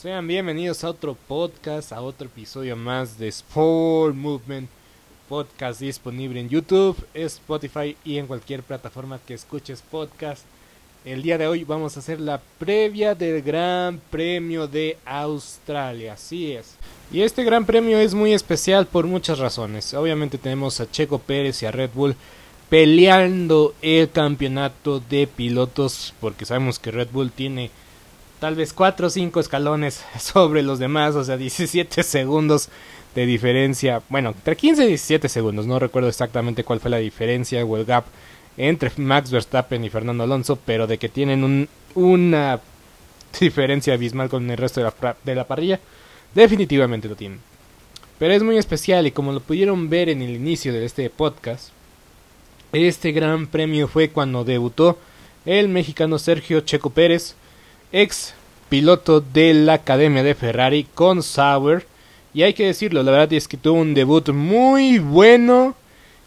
Sean bienvenidos a otro podcast, a otro episodio más de Sport Movement Podcast disponible en YouTube, Spotify y en cualquier plataforma que escuches podcast. El día de hoy vamos a hacer la previa del Gran Premio de Australia, así es. Y este Gran Premio es muy especial por muchas razones. Obviamente tenemos a Checo Pérez y a Red Bull peleando el campeonato de pilotos porque sabemos que Red Bull tiene tal vez 4 o 5 escalones sobre los demás, o sea, 17 segundos de diferencia, bueno, entre 15 y 17 segundos, no recuerdo exactamente cuál fue la diferencia o el gap entre Max Verstappen y Fernando Alonso, pero de que tienen un, una diferencia abismal con el resto de la, de la parrilla, definitivamente lo tienen. Pero es muy especial y como lo pudieron ver en el inicio de este podcast, este gran premio fue cuando debutó el mexicano Sergio Checo Pérez, ex piloto de la Academia de Ferrari con Sauer. Y hay que decirlo, la verdad es que tuvo un debut muy bueno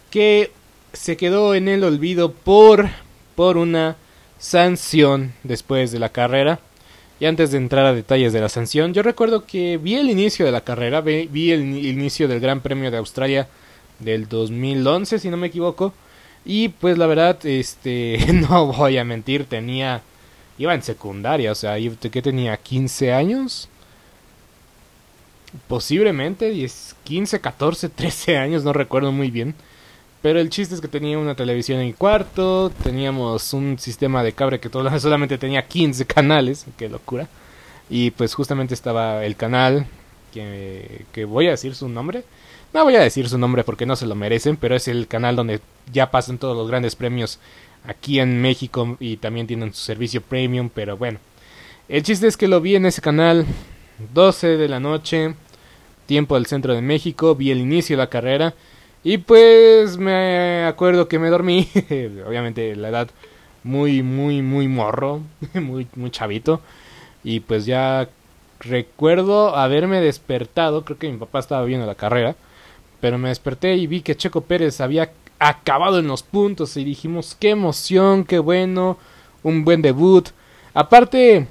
que se quedó en el olvido por, por una sanción después de la carrera. Y antes de entrar a detalles de la sanción, yo recuerdo que vi el inicio de la carrera, vi, vi el inicio del Gran Premio de Australia del 2011, si no me equivoco. Y pues la verdad, este, no voy a mentir, tenía iba en secundaria, o sea, que tenía 15 años. Posiblemente 10, 15, 14, 13 años, no recuerdo muy bien. Pero el chiste es que tenía una televisión en mi cuarto, teníamos un sistema de cable que solamente tenía 15 canales, qué locura. Y pues justamente estaba el canal, que, que voy a decir su nombre. No voy a decir su nombre porque no se lo merecen, pero es el canal donde ya pasan todos los grandes premios aquí en México y también tienen su servicio premium, pero bueno. El chiste es que lo vi en ese canal 12 de la noche, tiempo del centro de México, vi el inicio de la carrera y pues me acuerdo que me dormí, obviamente la edad muy muy muy morro, muy muy chavito y pues ya recuerdo haberme despertado, creo que mi papá estaba viendo la carrera, pero me desperté y vi que Checo Pérez había acabado en los puntos y dijimos qué emoción, qué bueno, un buen debut. Aparte,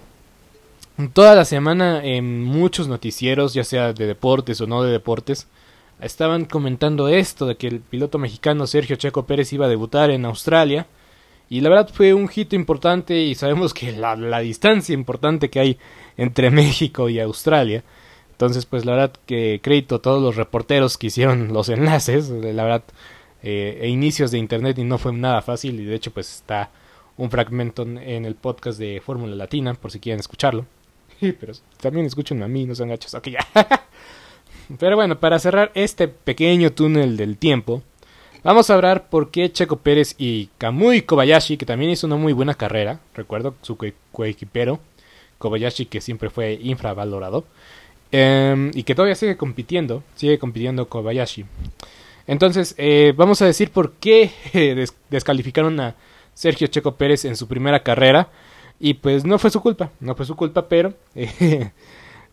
toda la semana en muchos noticieros, ya sea de deportes o no de deportes, estaban comentando esto de que el piloto mexicano Sergio Checo Pérez iba a debutar en Australia. Y la verdad fue un hito importante y sabemos que la, la distancia importante que hay entre México y Australia. Entonces, pues la verdad que crédito a todos los reporteros que hicieron los enlaces. La verdad, eh, e inicios de internet y no fue nada fácil y de hecho pues está un fragmento en el podcast de Fórmula Latina por si quieren escucharlo. Pero también escuchen a mí, no sean gachos. Ok, ya. Pero bueno, para cerrar este pequeño túnel del tiempo, vamos a hablar por qué Checo Pérez y Kamui Kobayashi, que también hizo una muy buena carrera, recuerdo su coequipero, Kobayashi que siempre fue infravalorado, em, y que todavía sigue compitiendo, sigue compitiendo Kobayashi. Entonces, eh, vamos a decir por qué descalificaron a Sergio Checo Pérez en su primera carrera. Y pues no fue su culpa, no fue su culpa, pero eh,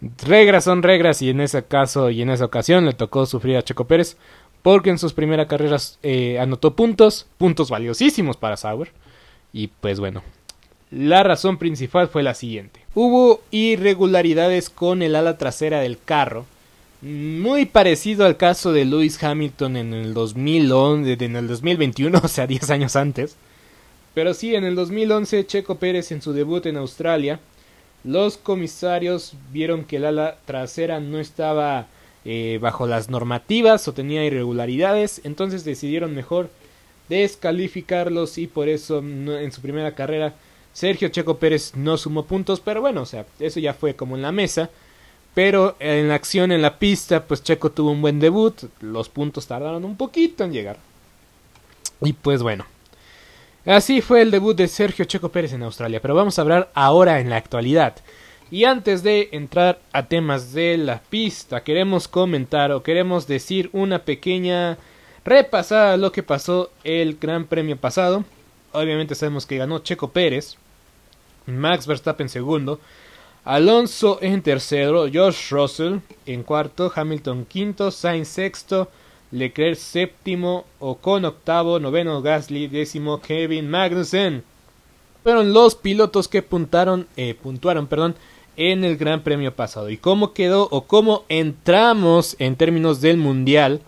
reglas son reglas y en ese caso y en esa ocasión le tocó sufrir a Checo Pérez porque en sus primeras carreras eh, anotó puntos, puntos valiosísimos para Sauer. Y pues bueno, la razón principal fue la siguiente. Hubo irregularidades con el ala trasera del carro muy parecido al caso de Lewis Hamilton en el 2011, en el 2021, o sea, 10 años antes. Pero sí, en el 2011 Checo Pérez en su debut en Australia, los comisarios vieron que el ala trasera no estaba eh, bajo las normativas o tenía irregularidades, entonces decidieron mejor descalificarlos y por eso en su primera carrera Sergio Checo Pérez no sumó puntos, pero bueno, o sea, eso ya fue como en la mesa. Pero en la acción, en la pista, pues Checo tuvo un buen debut. Los puntos tardaron un poquito en llegar. Y pues bueno. Así fue el debut de Sergio Checo Pérez en Australia. Pero vamos a hablar ahora en la actualidad. Y antes de entrar a temas de la pista, queremos comentar o queremos decir una pequeña repasada a lo que pasó el Gran Premio pasado. Obviamente sabemos que ganó Checo Pérez, Max Verstappen segundo, Alonso en tercero, Josh Russell en cuarto, Hamilton quinto, Sainz sexto, Leclerc séptimo, Ocon octavo, noveno Gasly, décimo Kevin Magnussen. Fueron los pilotos que puntaron, eh, puntuaron perdón, en el Gran Premio pasado. ¿Y cómo quedó o cómo entramos en términos del Mundial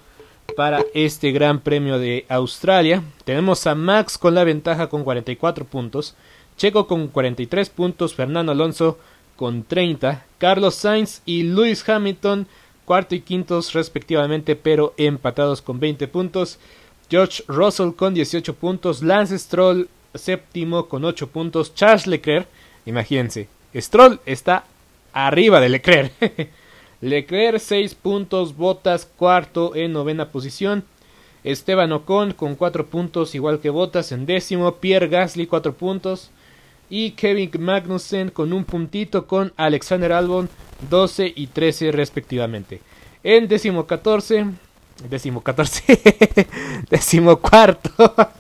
para este Gran Premio de Australia? Tenemos a Max con la ventaja con 44 puntos, Checo con 43 puntos, Fernando Alonso con 30, Carlos Sainz y Lewis Hamilton cuarto y quintos respectivamente, pero empatados con 20 puntos. George Russell con 18 puntos, Lance Stroll séptimo con 8 puntos, Charles Leclerc, imagínense, Stroll está arriba de Leclerc. Leclerc 6 puntos, Botas cuarto en novena posición. Esteban Ocon con 4 puntos, igual que Botas en décimo. Pierre Gasly 4 puntos. Y Kevin Magnussen con un puntito con Alexander Albon 12 y 13 respectivamente. En décimo 14, décimo 14, décimo cuarto.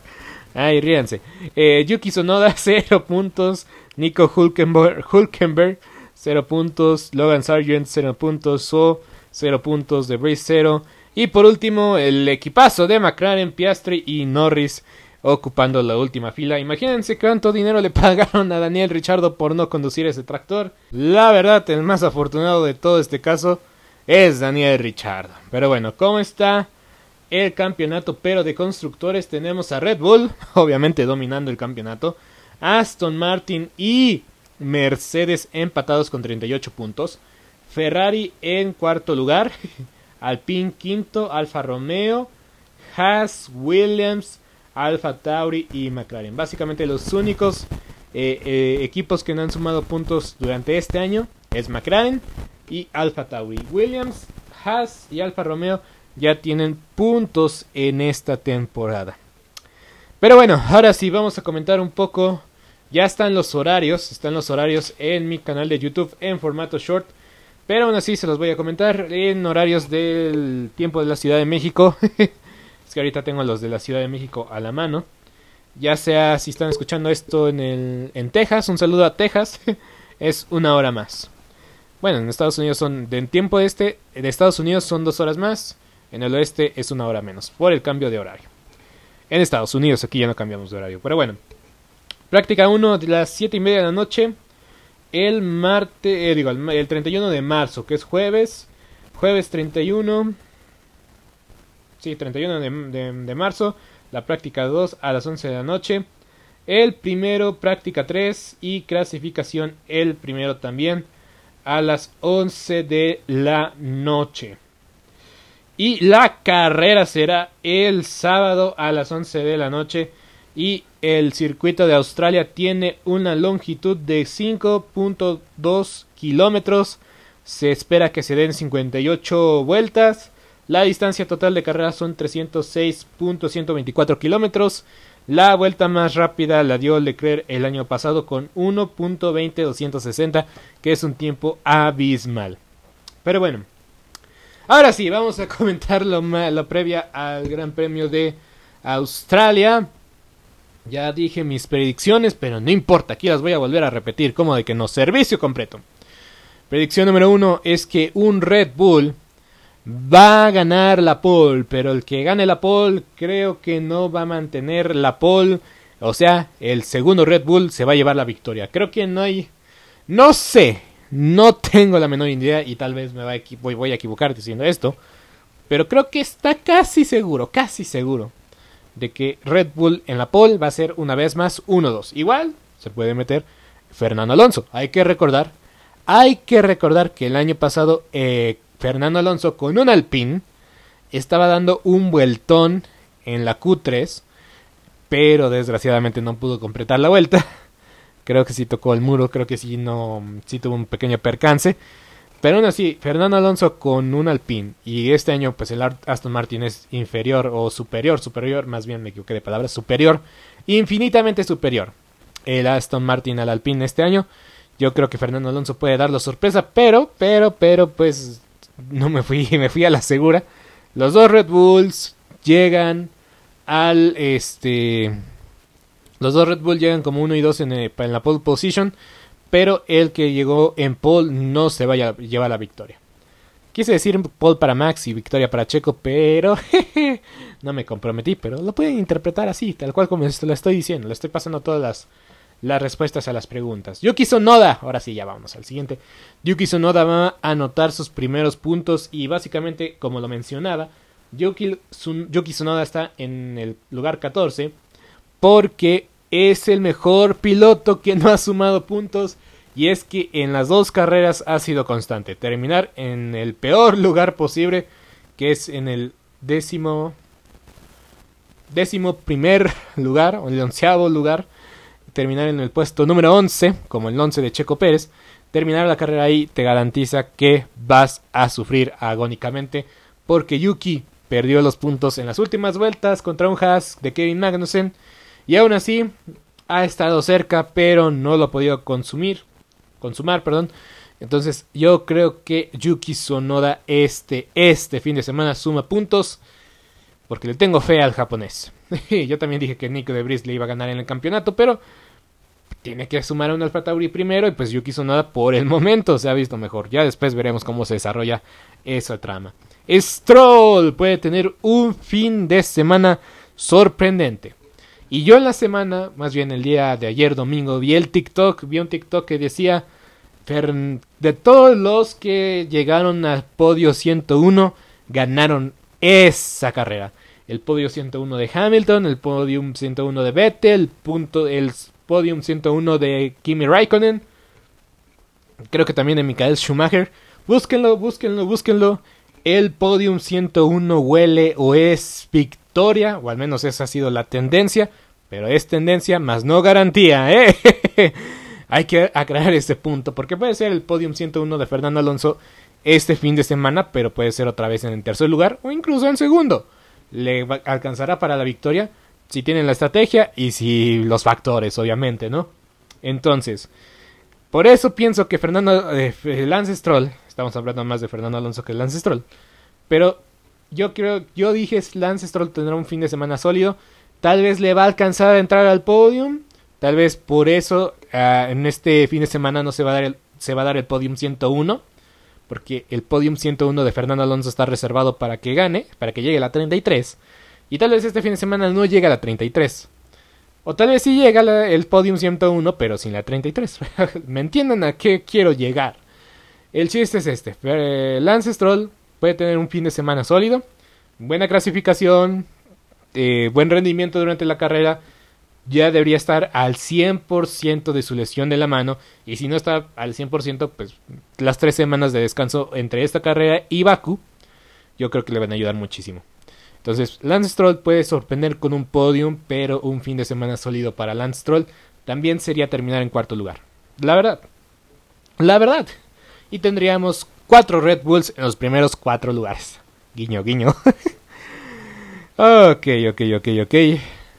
Ay, ríanse. Eh, Yuki Sonoda 0 puntos. Nico Hulkenberg, Hulkenberg 0 puntos. Logan Sargent 0 puntos. So 0 puntos. De Brace 0. Y por último, el equipazo de McLaren, Piastri y Norris ocupando la última fila. Imagínense cuánto dinero le pagaron a Daniel Richardo por no conducir ese tractor. La verdad, el más afortunado de todo este caso es Daniel Richardo. Pero bueno, ¿cómo está el campeonato? Pero de constructores tenemos a Red Bull, obviamente dominando el campeonato. Aston Martin y Mercedes empatados con 38 puntos. Ferrari en cuarto lugar. Alpine quinto. Alfa Romeo. Haas, Williams, Alfa Tauri y McLaren. Básicamente los únicos eh, eh, equipos que no han sumado puntos durante este año es McLaren y Alfa Tauri. Williams, Haas y Alfa Romeo ya tienen puntos en esta temporada. Pero bueno, ahora sí vamos a comentar un poco ya están los horarios, están los horarios en mi canal de YouTube en formato short. Pero aún así se los voy a comentar en horarios del tiempo de la Ciudad de México. es que ahorita tengo los de la Ciudad de México a la mano. Ya sea si están escuchando esto en, el, en Texas, un saludo a Texas. es una hora más. Bueno, en Estados Unidos son, de tiempo este, de Estados Unidos son dos horas más. En el oeste es una hora menos, por el cambio de horario. En Estados Unidos, aquí ya no cambiamos de horario. Pero bueno, Práctica 1 de las 7 y media de la noche. El martes, eh, digo, el, 31 de marzo, que es jueves. Jueves 31. Sí, 31 de, de, marzo. La práctica 2 a las 11 de la noche. El primero, práctica 3 y clasificación el primero también a las 11 de la noche. Y la carrera será el sábado a las 11 de la noche y el circuito de Australia tiene una longitud de 5.2 kilómetros. Se espera que se den 58 vueltas. La distancia total de carrera son 306.124 kilómetros. La vuelta más rápida la dio Leclerc el año pasado con 1.20260, que es un tiempo abismal. Pero bueno, ahora sí, vamos a comentar lo, lo previa al Gran Premio de Australia. Ya dije mis predicciones, pero no importa, aquí las voy a volver a repetir, como de que no, servicio completo. Predicción número uno es que un Red Bull va a ganar la pole, pero el que gane la pole creo que no va a mantener la pole, o sea, el segundo Red Bull se va a llevar la victoria. Creo que no hay, no sé, no tengo la menor idea y tal vez me voy, voy a equivocar diciendo esto, pero creo que está casi seguro, casi seguro de que Red Bull en la pole va a ser una vez más 1-2. Igual se puede meter Fernando Alonso. Hay que recordar, hay que recordar que el año pasado eh, Fernando Alonso con un Alpine estaba dando un vueltón en la Q3, pero desgraciadamente no pudo completar la vuelta. Creo que sí tocó el muro, creo que sí no, sí tuvo un pequeño percance. Pero aún así, Fernando Alonso con un Alpine y este año pues el Aston Martin es inferior o superior, superior, más bien me equivoqué de palabras, superior, infinitamente superior. El Aston Martin al Alpine este año. Yo creo que Fernando Alonso puede dar la sorpresa, pero, pero, pero pues no me fui, me fui a la segura. Los dos Red Bulls llegan al este los dos Red Bull llegan como uno y dos en, en la pole position pero el que llegó en pole no se vaya a llevar la victoria. Quise decir pole para Max y victoria para Checo, pero no me comprometí, pero lo pueden interpretar así, tal cual como lo estoy diciendo, le estoy pasando todas las, las respuestas a las preguntas. Yuki Sonoda, ahora sí, ya vamos al siguiente. Yuki Sonoda va a anotar sus primeros puntos y básicamente, como lo mencionaba, Yuki, Sonoda está en el lugar 14 porque es el mejor piloto que no ha sumado puntos y es que en las dos carreras ha sido constante. Terminar en el peor lugar posible, que es en el décimo décimo primer lugar, o el onceavo lugar, terminar en el puesto número 11, como el 11 de Checo Pérez, terminar la carrera ahí te garantiza que vas a sufrir agónicamente, porque Yuki perdió los puntos en las últimas vueltas contra un Haas de Kevin Magnussen, y aún así ha estado cerca, pero no lo ha podido consumir, consumar, perdón. Entonces yo creo que Yuki Sonoda este, este fin de semana suma puntos porque le tengo fe al japonés. Yo también dije que Nico de Bris le iba a ganar en el campeonato, pero tiene que sumar a un Alfa Tauri primero y pues Yuki Sonoda por el momento se ha visto mejor. Ya después veremos cómo se desarrolla esa trama. Stroll puede tener un fin de semana sorprendente. Y yo en la semana, más bien el día de ayer domingo, vi el TikTok, vi un TikTok que decía de todos los que llegaron al podio 101, ganaron esa carrera el podio 101 de Hamilton, el podium 101 de Vettel, el, punto, el podium 101 de Kimi Raikkonen, creo que también de Michael Schumacher. Búsquenlo, búsquenlo, búsquenlo. El podium 101 huele o es victoria, o al menos esa ha sido la tendencia, pero es tendencia más no garantía, ¿eh? Hay que aclarar este punto, porque puede ser el podium 101 de Fernando Alonso este fin de semana, pero puede ser otra vez en el tercer lugar o incluso en segundo le alcanzará para la victoria si tienen la estrategia y si los factores, obviamente, ¿no? Entonces, por eso pienso que Fernando eh, Lance Stroll, estamos hablando más de Fernando Alonso que Lance Stroll, pero yo creo, yo dije Lance Stroll tendrá un fin de semana sólido, tal vez le va a alcanzar a entrar al podium, tal vez por eso ah, en este fin de semana no se va a dar el, se va a dar el podium 101 porque el podium 101 de Fernando Alonso está reservado para que gane, para que llegue a la 33, y tal vez este fin de semana no llegue a la 33. O tal vez sí llega el podium 101, pero sin la 33. ¿Me entienden a qué quiero llegar? El chiste es este. Eh, Lance Stroll puede tener un fin de semana sólido, buena clasificación, eh, buen rendimiento durante la carrera, ya debería estar al 100% de su lesión de la mano. Y si no está al 100%, pues las tres semanas de descanso entre esta carrera y Baku, yo creo que le van a ayudar muchísimo. Entonces, Lance Stroll puede sorprender con un podium, pero un fin de semana sólido para Lance Stroll también sería terminar en cuarto lugar. La verdad. La verdad. Y tendríamos cuatro Red Bulls en los primeros cuatro lugares. Guiño, guiño. ok, ok, ok, ok.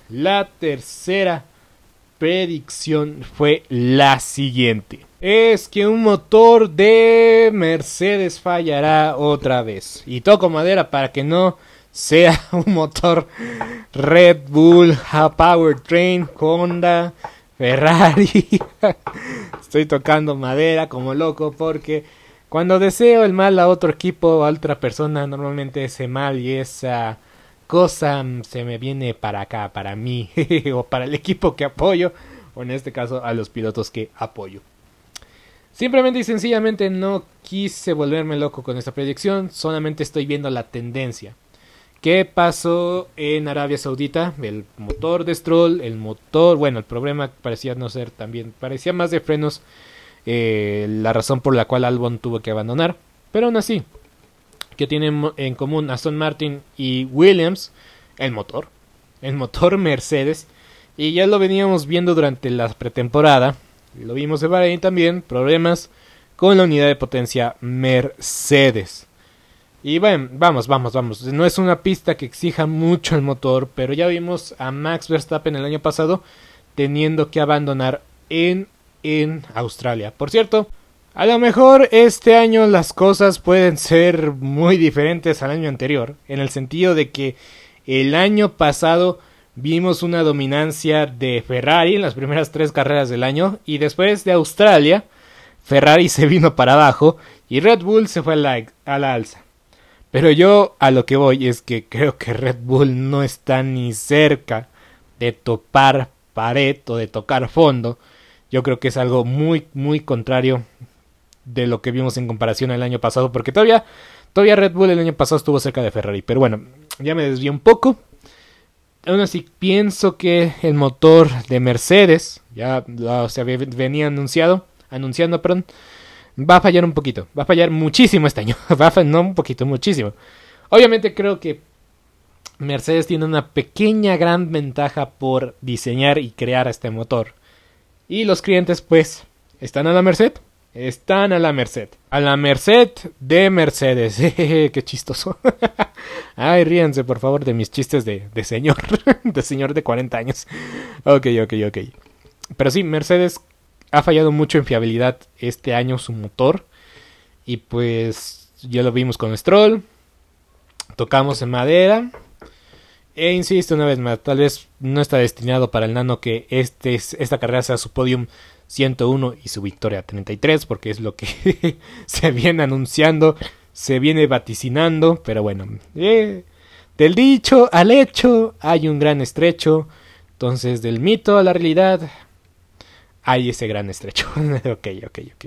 La tercera predicción fue la siguiente. Es que un motor de Mercedes fallará otra vez. Y toco madera para que no sea un motor Red Bull, Powertrain, Honda, Ferrari. Estoy tocando madera como loco porque cuando deseo el mal a otro equipo a otra persona, normalmente ese mal y esa cosa se me viene para acá, para mí, o para el equipo que apoyo, o en este caso a los pilotos que apoyo. Simplemente y sencillamente no quise volverme loco con esta predicción, solamente estoy viendo la tendencia. ¿Qué pasó en Arabia Saudita? El motor de Stroll, el motor, bueno, el problema parecía no ser también, parecía más de frenos, eh, la razón por la cual Albon tuvo que abandonar, pero aún así, que tienen en común Aston Martin y Williams, el motor, el motor Mercedes, y ya lo veníamos viendo durante la pretemporada, lo vimos en Bahrein también, problemas con la unidad de potencia Mercedes. Y bueno, vamos, vamos, vamos. No es una pista que exija mucho el motor, pero ya vimos a Max Verstappen el año pasado teniendo que abandonar en, en Australia. Por cierto, a lo mejor este año las cosas pueden ser muy diferentes al año anterior, en el sentido de que el año pasado vimos una dominancia de Ferrari en las primeras tres carreras del año y después de Australia Ferrari se vino para abajo y Red Bull se fue a la, a la alza. Pero yo a lo que voy es que creo que Red Bull no está ni cerca de topar pared o de tocar fondo yo creo que es algo muy, muy contrario de lo que vimos en comparación al año pasado, porque todavía, todavía Red Bull el año pasado estuvo cerca de Ferrari, pero bueno, ya me desvío un poco. Aún así, pienso que el motor de Mercedes, ya o sea, venía anunciado, anunciando, perdón, va a fallar un poquito, va a fallar muchísimo este año, va a fallar, no un poquito, muchísimo. Obviamente creo que Mercedes tiene una pequeña gran ventaja por diseñar y crear este motor. Y los clientes pues están a la merced. Están a la merced. A la merced de Mercedes. Qué chistoso. Ay, ríense por favor de mis chistes de, de señor. de señor de 40 años. Ok, ok, ok. Pero sí, Mercedes ha fallado mucho en fiabilidad este año su motor. Y pues ya lo vimos con Stroll. Tocamos en madera. E insisto una vez más, tal vez no está destinado para el nano que este, esta carrera sea su podium 101 y su victoria 33, porque es lo que se viene anunciando, se viene vaticinando, pero bueno, eh, del dicho al hecho hay un gran estrecho, entonces del mito a la realidad hay ese gran estrecho. ok, ok, ok.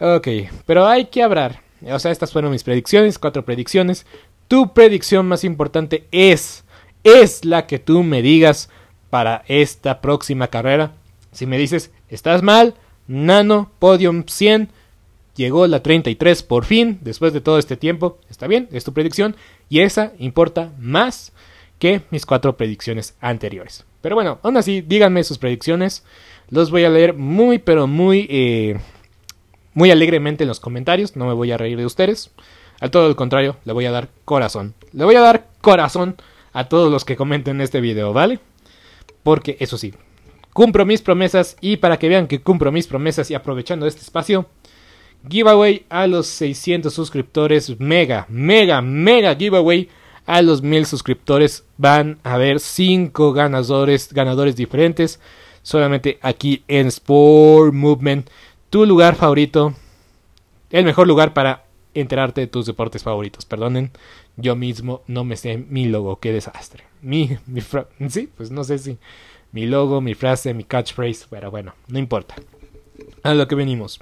Ok, pero hay que hablar. O sea, estas fueron mis predicciones, cuatro predicciones. Tu predicción más importante es, es la que tú me digas para esta próxima carrera. Si me dices, estás mal, Nano, Podium 100, llegó la 33 por fin, después de todo este tiempo, está bien, es tu predicción, y esa importa más que mis cuatro predicciones anteriores. Pero bueno, aún así, díganme sus predicciones, los voy a leer muy, pero muy, eh, muy alegremente en los comentarios, no me voy a reír de ustedes. Al todo el contrario, le voy a dar corazón. Le voy a dar corazón a todos los que comenten este video, ¿vale? Porque eso sí, cumplo mis promesas y para que vean que cumplo mis promesas y aprovechando este espacio, giveaway a los 600 suscriptores, mega, mega, mega giveaway a los 1000 suscriptores. Van a haber 5 ganadores, ganadores diferentes solamente aquí en Sport Movement, tu lugar favorito, el mejor lugar para enterarte de tus deportes favoritos. Perdonen, yo mismo no me sé mi logo, qué desastre. Mi, mi sí, pues no sé si mi logo, mi frase, mi catchphrase, pero bueno, no importa. A lo que venimos.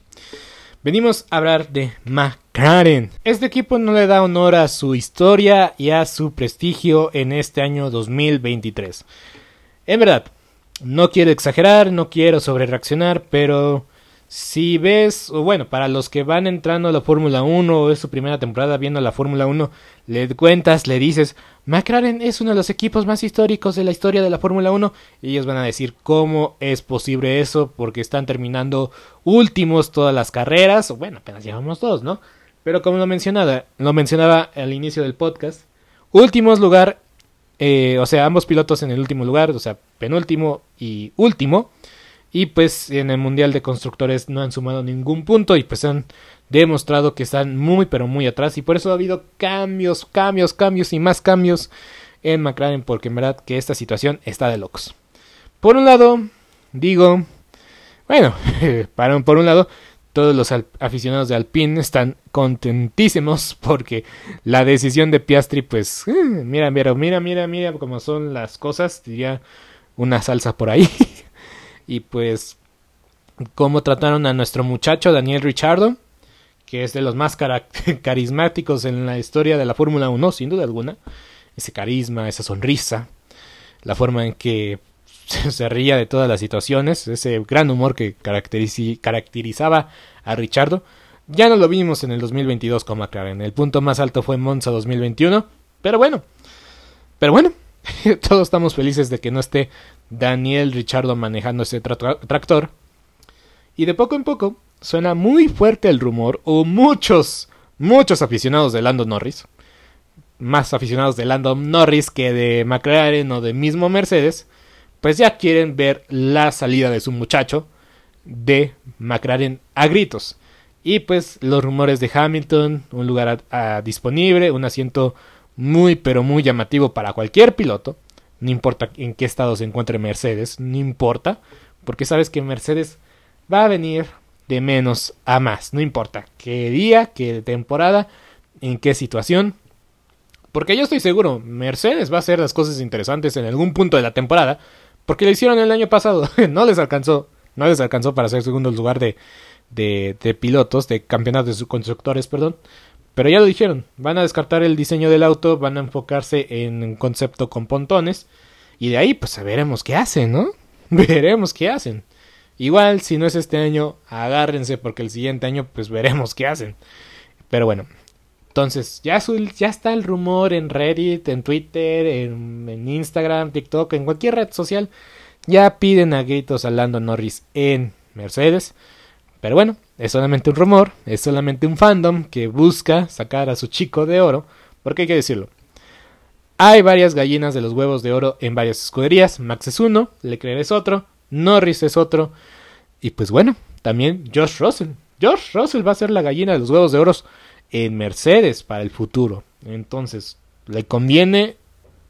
Venimos a hablar de McLaren. Este equipo no le da honor a su historia y a su prestigio en este año 2023. En verdad, no quiero exagerar, no quiero sobrereaccionar, pero si ves, o bueno, para los que van entrando a la Fórmula 1 o es su primera temporada viendo la Fórmula 1, le cuentas, le dices, McLaren es uno de los equipos más históricos de la historia de la Fórmula 1, y ellos van a decir cómo es posible eso, porque están terminando últimos todas las carreras, o bueno, apenas llevamos dos, ¿no? Pero como lo mencionaba, lo mencionaba al inicio del podcast, últimos lugar, eh, o sea, ambos pilotos en el último lugar, o sea, penúltimo y último, y pues en el Mundial de Constructores no han sumado ningún punto y pues han demostrado que están muy pero muy atrás y por eso ha habido cambios, cambios, cambios y más cambios en McLaren porque en verdad que esta situación está de locos. Por un lado, digo, bueno, para, por un lado, todos los aficionados de Alpine están contentísimos porque la decisión de Piastri, pues, eh, mira, mira, mira, mira, mira cómo son las cosas, diría una salsa por ahí. y pues cómo trataron a nuestro muchacho Daniel Richardo, que es de los más carismáticos en la historia de la Fórmula 1, sin duda alguna. Ese carisma, esa sonrisa, la forma en que se ría de todas las situaciones, ese gran humor que caracterizaba a Richardo. Ya no lo vimos en el 2022 con McLaren. El punto más alto fue en Monza 2021. Pero bueno. Pero bueno. Todos estamos felices de que no esté Daniel Richardo manejando ese tractor. Y de poco en poco suena muy fuerte el rumor, o muchos, muchos aficionados de Lando Norris, más aficionados de Lando Norris que de McLaren o de mismo Mercedes, pues ya quieren ver la salida de su muchacho de McLaren a gritos. Y pues los rumores de Hamilton, un lugar disponible, un asiento muy pero muy llamativo para cualquier piloto no importa en qué estado se encuentre Mercedes, no importa, porque sabes que Mercedes va a venir de menos a más, no importa qué día, qué temporada, en qué situación. Porque yo estoy seguro, Mercedes va a hacer las cosas interesantes en algún punto de la temporada, porque lo hicieron el año pasado, no les alcanzó, No les alcanzó para ser segundo lugar de, de, pilotos, de campeonatos de constructores, perdón. Pero ya lo dijeron, van a descartar el diseño del auto, van a enfocarse en un concepto con pontones. Y de ahí, pues veremos qué hacen, ¿no? Veremos qué hacen. Igual, si no es este año, agárrense porque el siguiente año, pues veremos qué hacen. Pero bueno, entonces ya, ya está el rumor en Reddit, en Twitter, en, en, Instagram, TikTok, en cualquier red social. Ya piden a gritos a Lando Norris en Mercedes. Pero bueno, es solamente un rumor, es solamente un fandom que busca sacar a su chico de oro. Porque hay que decirlo. Hay varias gallinas de los huevos de oro en varias escuderías. Max es uno, Leclerc es otro, Norris es otro. Y pues bueno, también Josh Russell. Josh Russell va a ser la gallina de los huevos de oro en Mercedes para el futuro. Entonces, ¿le conviene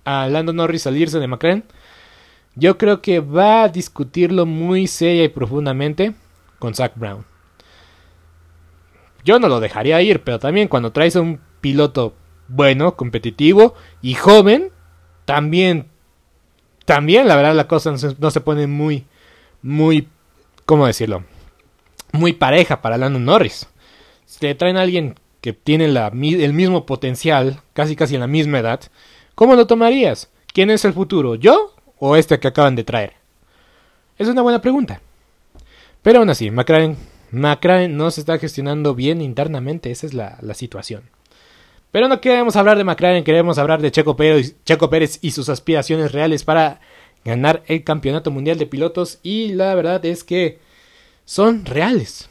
a Lando Norris salirse de McLaren? Yo creo que va a discutirlo muy seria y profundamente con Zach Brown. Yo no lo dejaría ir, pero también cuando traes a un piloto bueno, competitivo y joven, también, también la verdad la cosa no se, pone muy, muy, ¿cómo decirlo? Muy pareja para Lando Norris. Si te traen a alguien que tiene el mismo potencial, casi casi en la misma edad, ¿cómo lo tomarías? ¿Quién es el futuro? ¿Yo o este que acaban de traer? Es una buena pregunta. Pero aún así, McLaren, McLaren no se está gestionando bien internamente, esa es la, situación. Pero no queremos hablar de McLaren, queremos hablar de Checo Pérez, y sus aspiraciones reales para ganar el campeonato mundial de pilotos. Y la verdad es que son reales.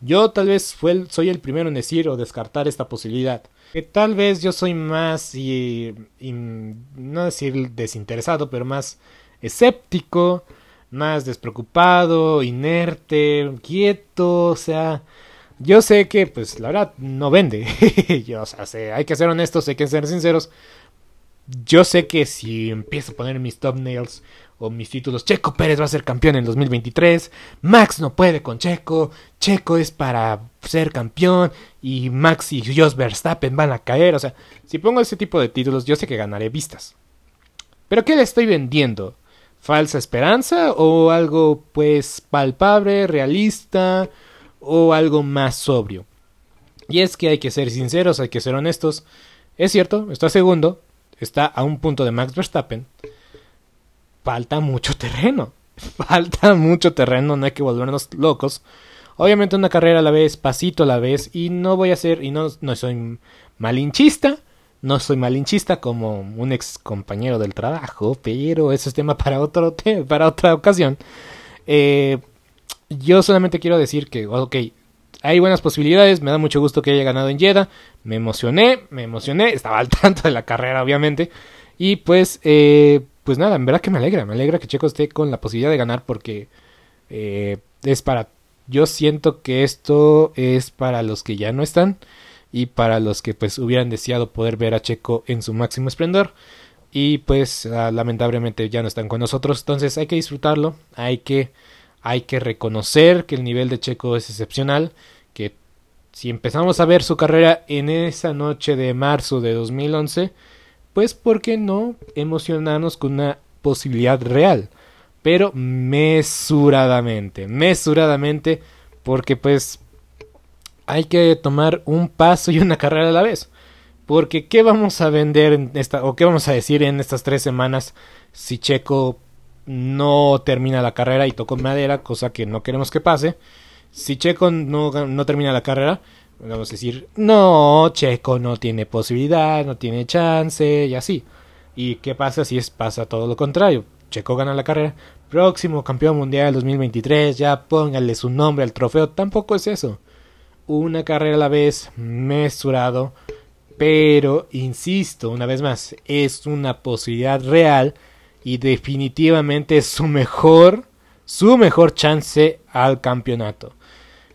Yo tal vez fue soy el primero en decir o descartar esta posibilidad. Que tal vez yo soy más, y, no decir desinteresado, pero más escéptico, más despreocupado, inerte, quieto, o sea, yo sé que, pues, la verdad, no vende. Yo, o sea, sé, hay que ser honestos, hay que ser sinceros. Yo sé que si empiezo a poner mis thumbnails o mis títulos, Checo Pérez va a ser campeón en 2023, Max no puede con Checo, Checo es para ser campeón y Max y Jos Verstappen van a caer. O sea, si pongo ese tipo de títulos, yo sé que ganaré vistas. Pero ¿qué le estoy vendiendo? ¿Falsa esperanza o algo pues palpable, realista? o algo más sobrio. Y es que hay que ser sinceros, hay que ser honestos. Es cierto, está segundo, está a un punto de Max Verstappen. Falta mucho terreno. Falta mucho terreno, no hay que volvernos locos. Obviamente una carrera a la vez, pasito a la vez, y no voy a ser, y no, no soy malinchista, no soy malinchista como un ex compañero del trabajo, pero eso es tema para, otro para otra ocasión. Eh, yo solamente quiero decir que, ok, hay buenas posibilidades, me da mucho gusto que haya ganado en Jeddah, me emocioné, me emocioné, estaba al tanto de la carrera obviamente, y pues, eh, pues nada, en verdad que me alegra, me alegra que Checo esté con la posibilidad de ganar porque eh, es para, yo siento que esto es para los que ya no están y para los que pues hubieran deseado poder ver a Checo en su máximo esplendor. Y pues ah, lamentablemente ya no están con nosotros, entonces hay que disfrutarlo, hay que hay que reconocer que el nivel de Checo es excepcional, que si empezamos a ver su carrera en esa noche de marzo de 2011, pues ¿por qué no emocionarnos con una posibilidad real? Pero mesuradamente, mesuradamente, porque pues hay que tomar un paso y una carrera a la vez. Porque ¿qué vamos a vender en esta, o qué vamos a decir en estas tres semanas si Checo no termina la carrera y tocó madera, cosa que no queremos que pase. Si Checo no, no termina la carrera, vamos a decir, no, Checo no tiene posibilidad, no tiene chance y así. ¿Y qué pasa si es, pasa todo lo contrario? Checo gana la carrera, próximo campeón mundial 2023, ya póngale su nombre al trofeo, tampoco es eso. Una carrera a la vez, mesurado, pero insisto, una vez más, es una posibilidad real y definitivamente es su mejor, su mejor chance al campeonato.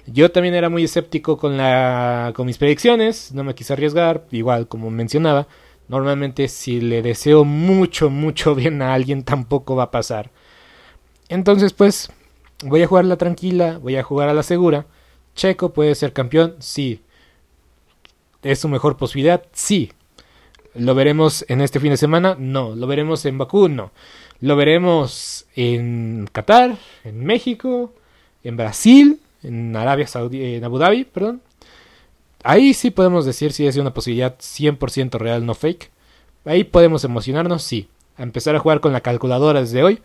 Yo también era muy escéptico con, la, con mis predicciones, no me quise arriesgar, igual como mencionaba, normalmente si le deseo mucho, mucho bien a alguien tampoco va a pasar. Entonces pues voy a jugar la tranquila, voy a jugar a la segura. Checo puede ser campeón, sí. ¿Es su mejor posibilidad? Sí. ¿Lo veremos en este fin de semana? No. ¿Lo veremos en Bakú? No. ¿Lo veremos en Qatar? ¿En México? ¿En Brasil? ¿En Arabia Saudí? ¿En Abu Dhabi? Perdón. Ahí sí podemos decir si es una posibilidad 100% real, no fake. Ahí podemos emocionarnos, sí. A empezar a jugar con la calculadora desde hoy.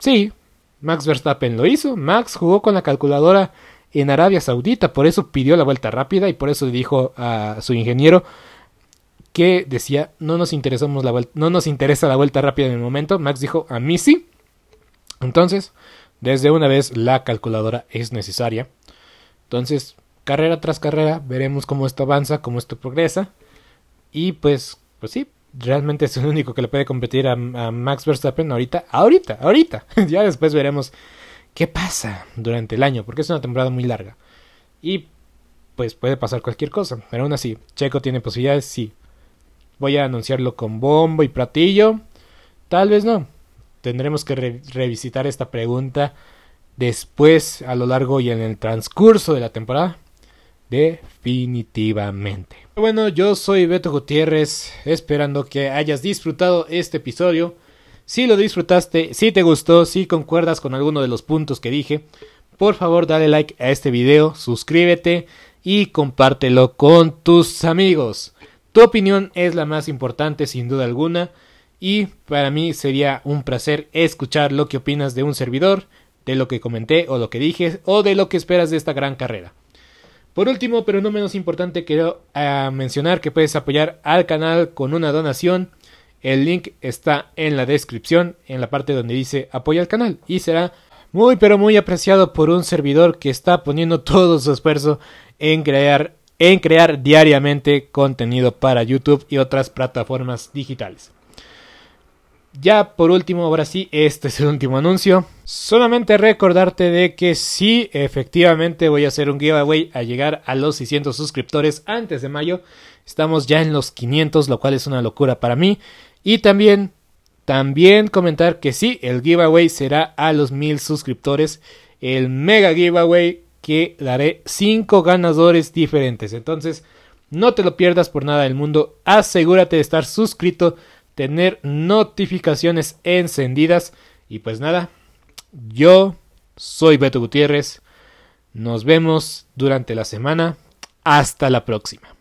Sí, Max Verstappen lo hizo. Max jugó con la calculadora en Arabia Saudita, por eso pidió la vuelta rápida y por eso dijo a su ingeniero que decía no nos interesamos la vuelta, no nos interesa la vuelta rápida en el momento. Max dijo a mí sí. Entonces, desde una vez la calculadora es necesaria. Entonces, carrera tras carrera, veremos cómo esto avanza, cómo esto progresa. Y pues, pues sí, realmente es el único que le puede competir a, a Max Verstappen ahorita, ahorita, ahorita. ya después veremos qué pasa durante el año, porque es una temporada muy larga. Y pues puede pasar cualquier cosa, pero aún así, Checo tiene posibilidades, sí. Voy a anunciarlo con bombo y platillo. Tal vez no. Tendremos que re revisitar esta pregunta después, a lo largo y en el transcurso de la temporada. Definitivamente. Bueno, yo soy Beto Gutiérrez, esperando que hayas disfrutado este episodio. Si lo disfrutaste, si te gustó, si concuerdas con alguno de los puntos que dije, por favor dale like a este video, suscríbete y compártelo con tus amigos. Tu opinión es la más importante sin duda alguna y para mí sería un placer escuchar lo que opinas de un servidor, de lo que comenté o lo que dije o de lo que esperas de esta gran carrera. Por último, pero no menos importante, quiero uh, mencionar que puedes apoyar al canal con una donación. El link está en la descripción, en la parte donde dice apoya al canal y será muy pero muy apreciado por un servidor que está poniendo todo su esfuerzo en crear en crear diariamente contenido para YouTube y otras plataformas digitales. Ya por último, ahora sí, este es el último anuncio. Solamente recordarte de que sí, efectivamente voy a hacer un giveaway a llegar a los 600 suscriptores antes de mayo. Estamos ya en los 500, lo cual es una locura para mí. Y también, también comentar que sí, el giveaway será a los 1000 suscriptores. El mega giveaway que daré 5 ganadores diferentes. Entonces, no te lo pierdas por nada del mundo. Asegúrate de estar suscrito tener notificaciones encendidas. Y pues nada, yo soy Beto Gutiérrez. Nos vemos durante la semana. Hasta la próxima.